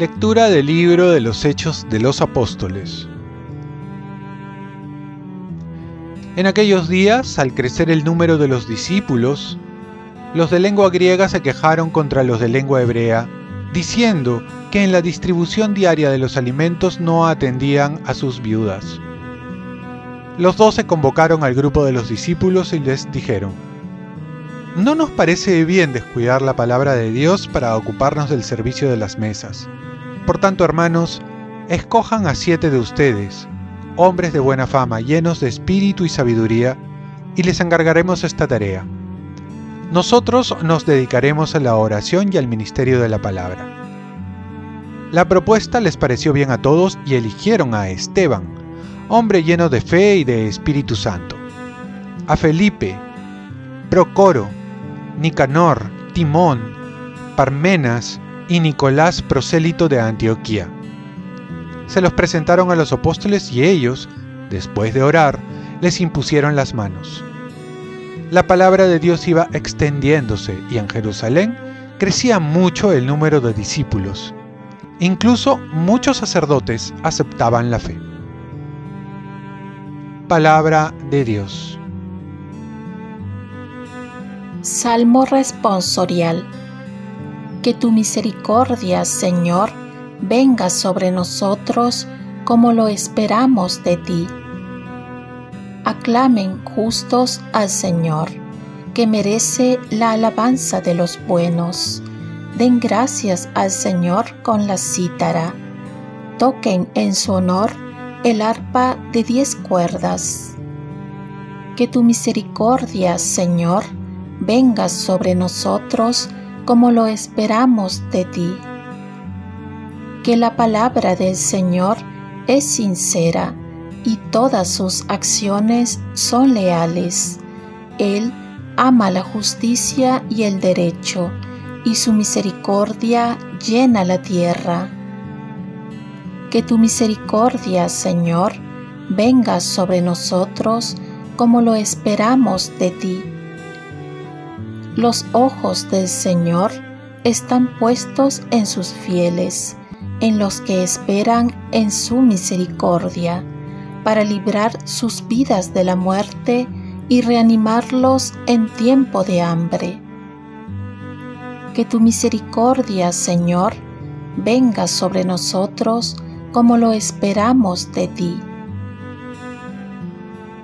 Lectura del libro de los Hechos de los Apóstoles. En aquellos días, al crecer el número de los discípulos, los de lengua griega se quejaron contra los de lengua hebrea, diciendo que en la distribución diaria de los alimentos no atendían a sus viudas. Los doce convocaron al grupo de los discípulos y les dijeron, No nos parece bien descuidar la palabra de Dios para ocuparnos del servicio de las mesas. Por tanto, hermanos, escojan a siete de ustedes, hombres de buena fama, llenos de espíritu y sabiduría, y les encargaremos esta tarea. Nosotros nos dedicaremos a la oración y al ministerio de la palabra. La propuesta les pareció bien a todos y eligieron a Esteban, hombre lleno de fe y de Espíritu Santo, a Felipe, Procoro, Nicanor, Timón, Parmenas, y Nicolás prosélito de Antioquía. Se los presentaron a los apóstoles y ellos, después de orar, les impusieron las manos. La palabra de Dios iba extendiéndose y en Jerusalén crecía mucho el número de discípulos. Incluso muchos sacerdotes aceptaban la fe. Palabra de Dios. Salmo responsorial que tu misericordia, Señor, venga sobre nosotros como lo esperamos de ti. Aclamen justos al Señor, que merece la alabanza de los buenos. Den gracias al Señor con la cítara. Toquen en su honor el arpa de diez cuerdas. Que tu misericordia, Señor, venga sobre nosotros como lo esperamos de ti. Que la palabra del Señor es sincera y todas sus acciones son leales. Él ama la justicia y el derecho, y su misericordia llena la tierra. Que tu misericordia, Señor, venga sobre nosotros como lo esperamos de ti los ojos del Señor están puestos en sus fieles, en los que esperan en su misericordia, para librar sus vidas de la muerte y reanimarlos en tiempo de hambre. Que tu misericordia, Señor, venga sobre nosotros como lo esperamos de ti.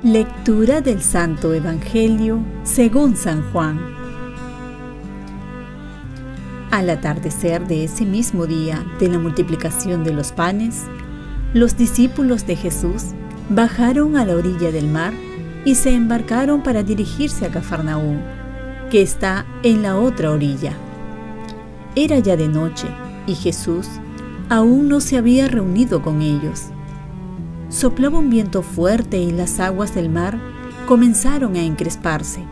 Lectura del Santo Evangelio según San Juan. Al atardecer de ese mismo día de la multiplicación de los panes, los discípulos de Jesús bajaron a la orilla del mar y se embarcaron para dirigirse a Cafarnaúm, que está en la otra orilla. Era ya de noche y Jesús aún no se había reunido con ellos. Soplaba un viento fuerte y las aguas del mar comenzaron a encresparse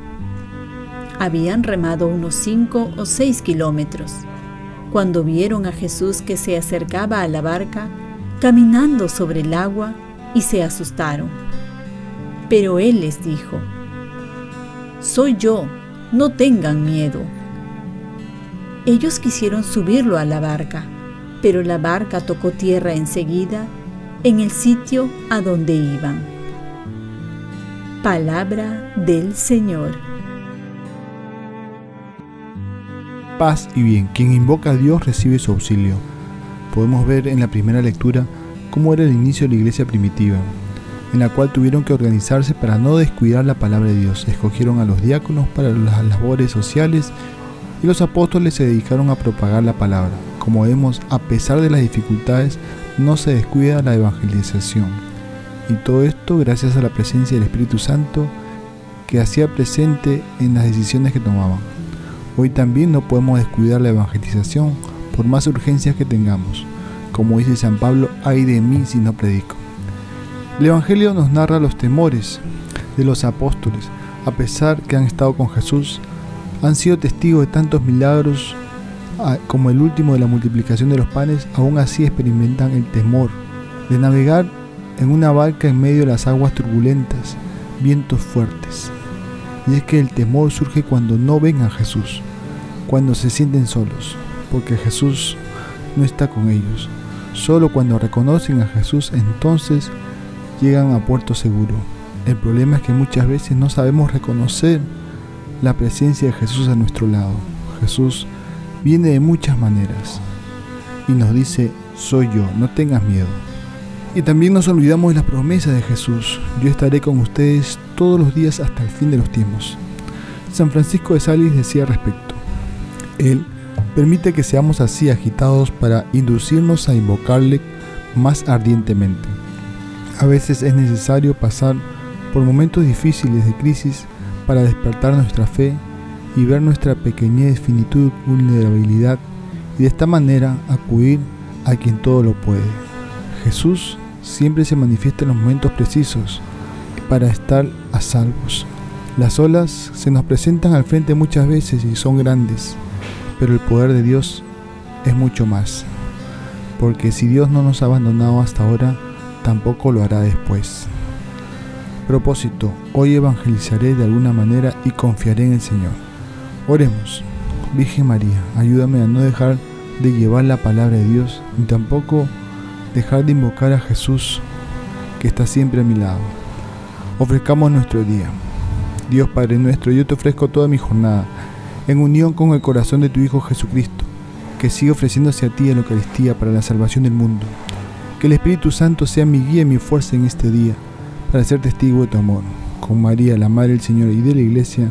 habían remado unos cinco o seis kilómetros. Cuando vieron a Jesús que se acercaba a la barca, caminando sobre el agua, y se asustaron. Pero Él les dijo, Soy yo, no tengan miedo. Ellos quisieron subirlo a la barca, pero la barca tocó tierra enseguida en el sitio a donde iban. Palabra del Señor. paz y bien. Quien invoca a Dios recibe su auxilio. Podemos ver en la primera lectura cómo era el inicio de la iglesia primitiva, en la cual tuvieron que organizarse para no descuidar la palabra de Dios. Escogieron a los diáconos para las labores sociales y los apóstoles se dedicaron a propagar la palabra. Como vemos, a pesar de las dificultades, no se descuida la evangelización. Y todo esto gracias a la presencia del Espíritu Santo que hacía presente en las decisiones que tomaban. Hoy también no podemos descuidar la evangelización por más urgencias que tengamos. Como dice San Pablo, ay de mí si no predico. El Evangelio nos narra los temores de los apóstoles, a pesar que han estado con Jesús, han sido testigos de tantos milagros como el último de la multiplicación de los panes, aún así experimentan el temor de navegar en una barca en medio de las aguas turbulentas, vientos fuertes. Y es que el temor surge cuando no ven a Jesús, cuando se sienten solos, porque Jesús no está con ellos. Solo cuando reconocen a Jesús entonces llegan a puerto seguro. El problema es que muchas veces no sabemos reconocer la presencia de Jesús a nuestro lado. Jesús viene de muchas maneras y nos dice, soy yo, no tengas miedo. Y también nos olvidamos de las promesas de Jesús. Yo estaré con ustedes todos los días hasta el fin de los tiempos. San Francisco de Sales decía al respecto, Él permite que seamos así agitados para inducirnos a invocarle más ardientemente. A veces es necesario pasar por momentos difíciles de crisis para despertar nuestra fe y ver nuestra pequeñez, finitud, vulnerabilidad y de esta manera acudir a quien todo lo puede. Jesús siempre se manifiesta en los momentos precisos para estar a salvos. Las olas se nos presentan al frente muchas veces y son grandes, pero el poder de Dios es mucho más. Porque si Dios no nos ha abandonado hasta ahora, tampoco lo hará después. Propósito, hoy evangelizaré de alguna manera y confiaré en el Señor. Oremos. Virgen María, ayúdame a no dejar de llevar la palabra de Dios, ni tampoco dejar de invocar a Jesús, que está siempre a mi lado. Ofrezcamos nuestro día. Dios Padre nuestro, yo te ofrezco toda mi jornada, en unión con el corazón de tu Hijo Jesucristo, que sigue ofreciéndose a ti en la Eucaristía para la salvación del mundo. Que el Espíritu Santo sea mi guía y mi fuerza en este día, para ser testigo de tu amor. Con María, la Madre del Señor y de la Iglesia,